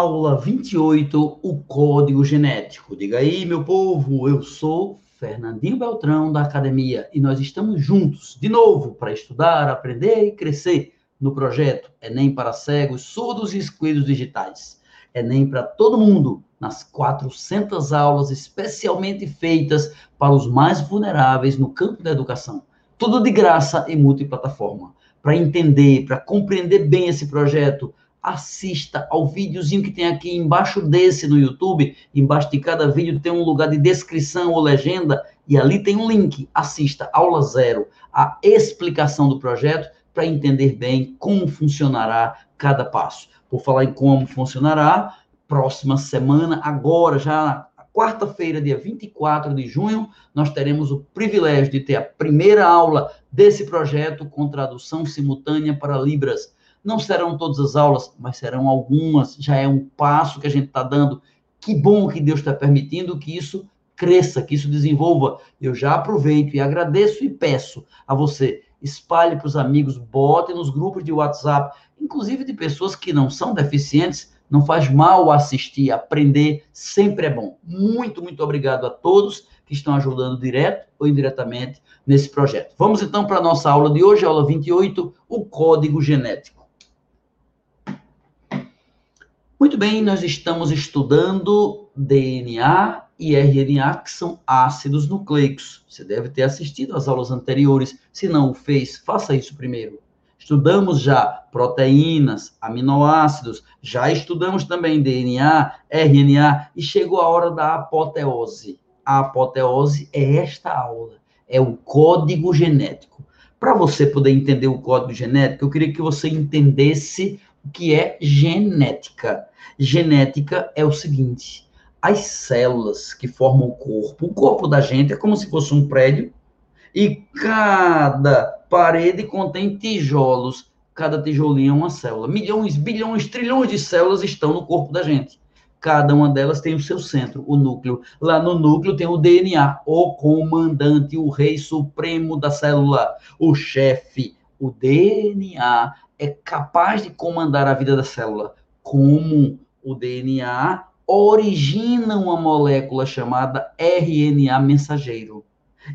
Aula 28, o código genético. Diga aí, meu povo, eu sou Fernandinho Beltrão da academia e nós estamos juntos de novo para estudar, aprender e crescer no projeto Enem para cegos, surdos e excluídos digitais. Enem para todo mundo, nas 400 aulas especialmente feitas para os mais vulneráveis no campo da educação. Tudo de graça e multiplataforma. Para entender, para compreender bem esse projeto, assista ao videozinho que tem aqui embaixo desse no YouTube. Embaixo de cada vídeo tem um lugar de descrição ou legenda e ali tem um link. Assista aula zero, a explicação do projeto para entender bem como funcionará cada passo. Por falar em como funcionará, próxima semana, agora já quarta-feira, dia 24 de junho, nós teremos o privilégio de ter a primeira aula desse projeto com tradução simultânea para Libras. Não serão todas as aulas, mas serão algumas. Já é um passo que a gente está dando. Que bom que Deus está permitindo que isso cresça, que isso desenvolva. Eu já aproveito e agradeço e peço a você, espalhe para os amigos, bote nos grupos de WhatsApp, inclusive de pessoas que não são deficientes. Não faz mal assistir, aprender, sempre é bom. Muito, muito obrigado a todos que estão ajudando direto ou indiretamente nesse projeto. Vamos então para a nossa aula de hoje, aula 28, o código genético. Muito bem, nós estamos estudando DNA e RNA, que são ácidos nucleicos. Você deve ter assistido às aulas anteriores. Se não o fez, faça isso primeiro. Estudamos já proteínas, aminoácidos, já estudamos também DNA, RNA e chegou a hora da apoteose. A apoteose é esta aula, é o código genético. Para você poder entender o código genético, eu queria que você entendesse o que é genética. Genética é o seguinte: as células que formam o corpo, o corpo da gente é como se fosse um prédio e cada parede contém tijolos. Cada tijolinho é uma célula. Milhões, bilhões, trilhões de células estão no corpo da gente. Cada uma delas tem o seu centro, o núcleo. Lá no núcleo tem o DNA, o comandante, o rei supremo da célula, o chefe. O DNA é capaz de comandar a vida da célula, como o DNA origina uma molécula chamada RNA mensageiro.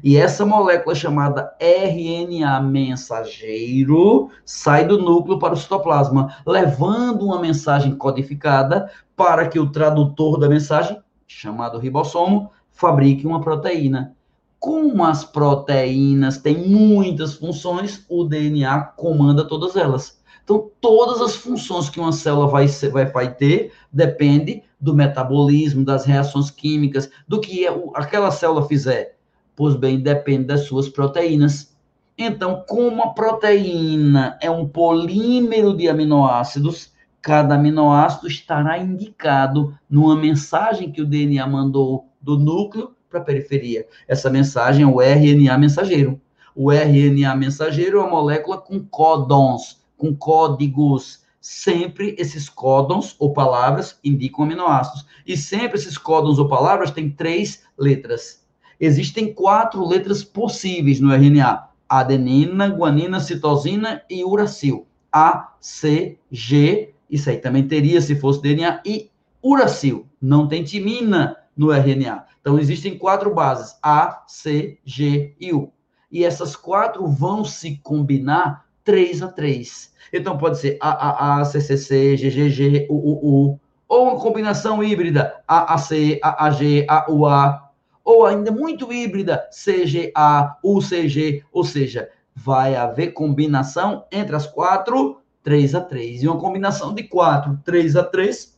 E essa molécula chamada RNA mensageiro sai do núcleo para o citoplasma, levando uma mensagem codificada para que o tradutor da mensagem, chamado ribossomo, fabrique uma proteína. Como as proteínas têm muitas funções, o DNA comanda todas elas. Então, todas as funções que uma célula vai, vai, vai ter depende do metabolismo, das reações químicas, do que aquela célula fizer. Pois bem, depende das suas proteínas. Então, como a proteína é um polímero de aminoácidos, cada aminoácido estará indicado numa mensagem que o DNA mandou do núcleo para a periferia. Essa mensagem é o RNA mensageiro. O RNA mensageiro é uma molécula com códons, com códigos. Sempre esses códons ou palavras indicam aminoácidos. E sempre esses códons ou palavras têm três letras. Existem quatro letras possíveis no RNA: adenina, guanina, citosina e uracil. A, C, G, isso aí também teria se fosse DNA, e uracil. Não tem timina no RNA. Então, existem quatro bases: A, C, G e U. E essas quatro vão se combinar 3 a 3. Então, pode ser A, A, A, C, C, C, G, G, U, U, U. Ou uma combinação híbrida: A, A, C, A, A, G, A, U, A. Ou ainda muito híbrida: C, G, A, U, C, G. Ou seja, vai haver combinação entre as quatro, 3 a 3. E uma combinação de 4, 3 a 3,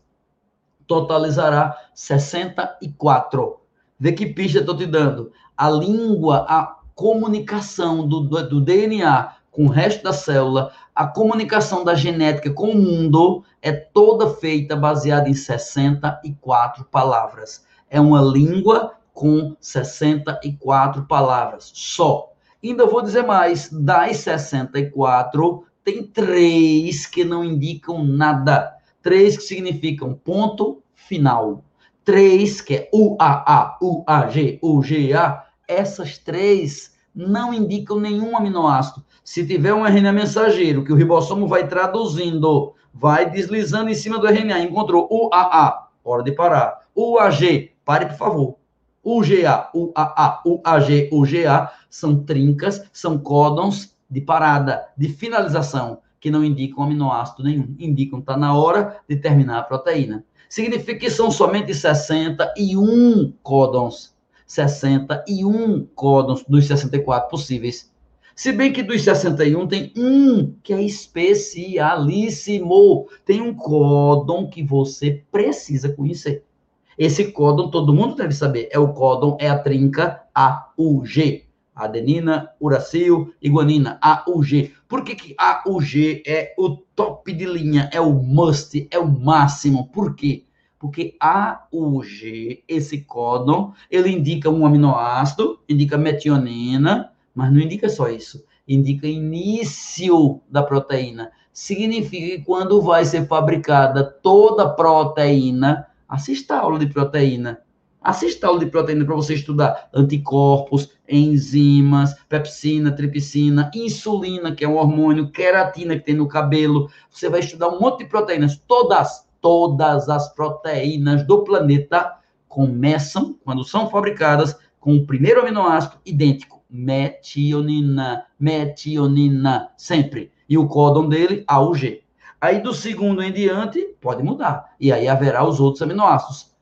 totalizará 64. Vê que pista estou te dando. A língua, a comunicação do, do, do, DNA com o resto da célula, a comunicação da genética com o mundo é toda feita baseada em 64 palavras. É uma língua com 64 palavras só. Ainda vou dizer mais: das 64, tem três que não indicam nada. Três que significam ponto final três, que é UAA, UAG, UGA, essas três não indicam nenhum aminoácido. Se tiver um RNA mensageiro que o ribossomo vai traduzindo, vai deslizando em cima do RNA. Encontrou o AA, hora de parar. O AG, pare, por favor. O GA, o AA, o AG, o GA são trincas, são códons de parada, de finalização, que não indicam aminoácido nenhum. Indicam está na hora de terminar a proteína. Significa que são somente 61 códons. 61 códons dos 64 possíveis. Se bem que dos 61 tem um que é especialíssimo. Tem um códon que você precisa conhecer. Esse códon todo mundo deve saber. É o códon, é a trinca AUG. Adenina, uracil e guanina, AUG. Por que, que AUG é o top de linha, é o must, é o máximo? Por quê? Porque AUG, esse códon, ele indica um aminoácido, indica metionina, mas não indica só isso. Indica início da proteína. Significa que quando vai ser fabricada toda a proteína, assista a aula de proteína. Assista aula de proteína para você estudar anticorpos, enzimas, pepsina, tripsina, insulina, que é um hormônio, queratina que tem no cabelo. Você vai estudar um monte de proteínas. Todas, todas as proteínas do planeta começam, quando são fabricadas, com o primeiro aminoácido idêntico, metionina, metionina, sempre. E o códon dele, AUG. Aí do segundo em diante, pode mudar. E aí haverá os outros aminoácidos.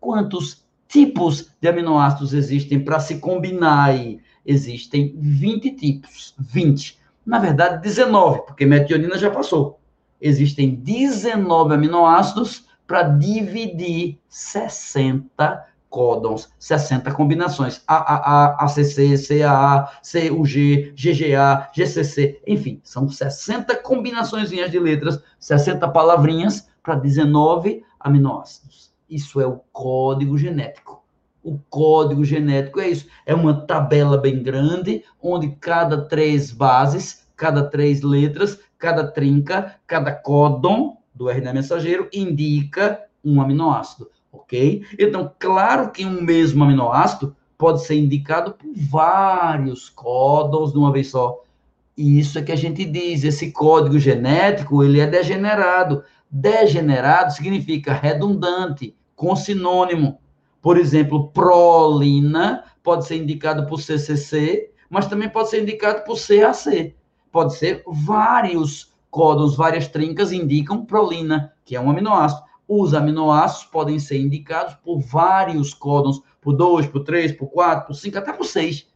Quantos tipos de aminoácidos existem para se combinar aí? Existem 20 tipos. 20. Na verdade, 19, porque metionina já passou. Existem 19 aminoácidos para dividir 60 códons, 60 combinações. AAA, ACC, CAA, CUG, GGA, GCC, enfim, são 60 combinações de letras, 60 palavrinhas para 19 aminoácidos. Isso é o código genético. O código genético é isso. É uma tabela bem grande, onde cada três bases, cada três letras, cada trinca, cada códon do RNA mensageiro indica um aminoácido ok? Então, claro que um mesmo aminoácido pode ser indicado por vários códons de uma vez só. E isso é que a gente diz, esse código genético, ele é degenerado. Degenerado significa redundante, com sinônimo. Por exemplo, prolina pode ser indicado por CCC, mas também pode ser indicado por CAC. Pode ser vários códons, várias trincas indicam prolina, que é um aminoácido. Os aminoácidos podem ser indicados por vários códons, por 2, por 3, por 4, por 5, até por 6.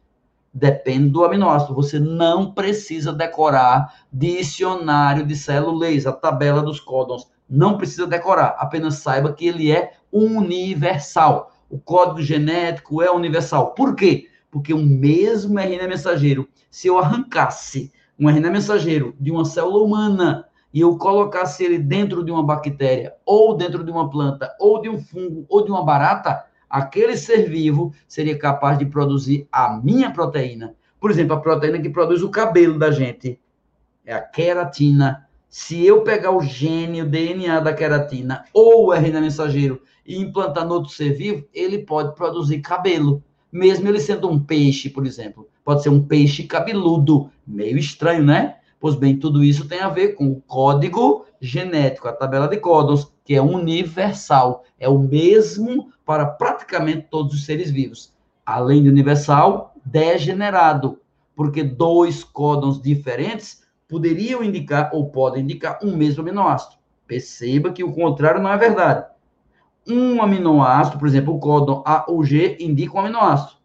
Depende do aminoácido. Você não precisa decorar dicionário de celulês, a tabela dos códons. Não precisa decorar, apenas saiba que ele é universal. O código genético é universal. Por quê? Porque o mesmo RNA mensageiro, se eu arrancasse um RNA mensageiro de uma célula humana e eu colocasse ele dentro de uma bactéria, ou dentro de uma planta, ou de um fungo, ou de uma barata, aquele ser vivo seria capaz de produzir a minha proteína. Por exemplo, a proteína que produz o cabelo da gente é a queratina. Se eu pegar o gene, o DNA da queratina ou o RNA mensageiro e implantar no outro ser vivo, ele pode produzir cabelo, mesmo ele sendo um peixe, por exemplo. Pode ser um peixe cabeludo, meio estranho, né? Pois bem, tudo isso tem a ver com o código genético, a tabela de códons, que é universal, é o mesmo para praticamente todos os seres vivos. Além de universal, degenerado, porque dois códons diferentes poderiam indicar ou podem indicar um mesmo aminoácido. Perceba que o contrário não é verdade. Um aminoácido, por exemplo, o códon AUG indica um aminoácido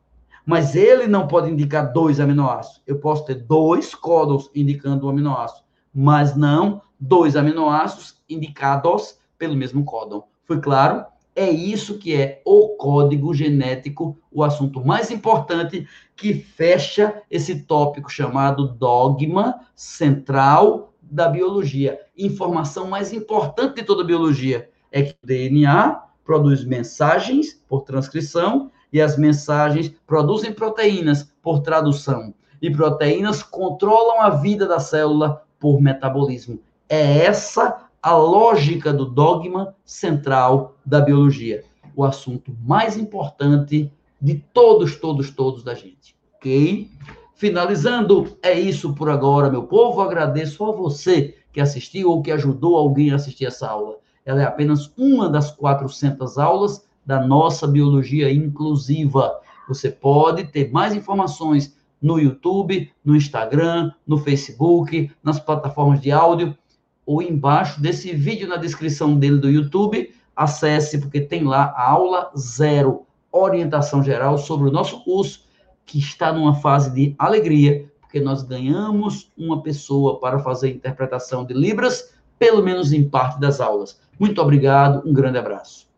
mas ele não pode indicar dois aminoácidos. Eu posso ter dois códons indicando um aminoácido, mas não dois aminoácidos indicados pelo mesmo códon. Foi claro? É isso que é o código genético, o assunto mais importante que fecha esse tópico chamado dogma central da biologia. Informação mais importante de toda a biologia é que o DNA produz mensagens por transcrição e as mensagens produzem proteínas por tradução. E proteínas controlam a vida da célula por metabolismo. É essa a lógica do dogma central da biologia. O assunto mais importante de todos, todos, todos da gente. Ok? Finalizando, é isso por agora, meu povo. Agradeço a você que assistiu ou que ajudou alguém a assistir essa aula. Ela é apenas uma das 400 aulas da nossa biologia inclusiva. Você pode ter mais informações no YouTube, no Instagram, no Facebook, nas plataformas de áudio ou embaixo desse vídeo na descrição dele do YouTube. Acesse, porque tem lá a aula zero, orientação geral sobre o nosso curso, que está numa fase de alegria, porque nós ganhamos uma pessoa para fazer interpretação de Libras, pelo menos em parte das aulas. Muito obrigado, um grande abraço.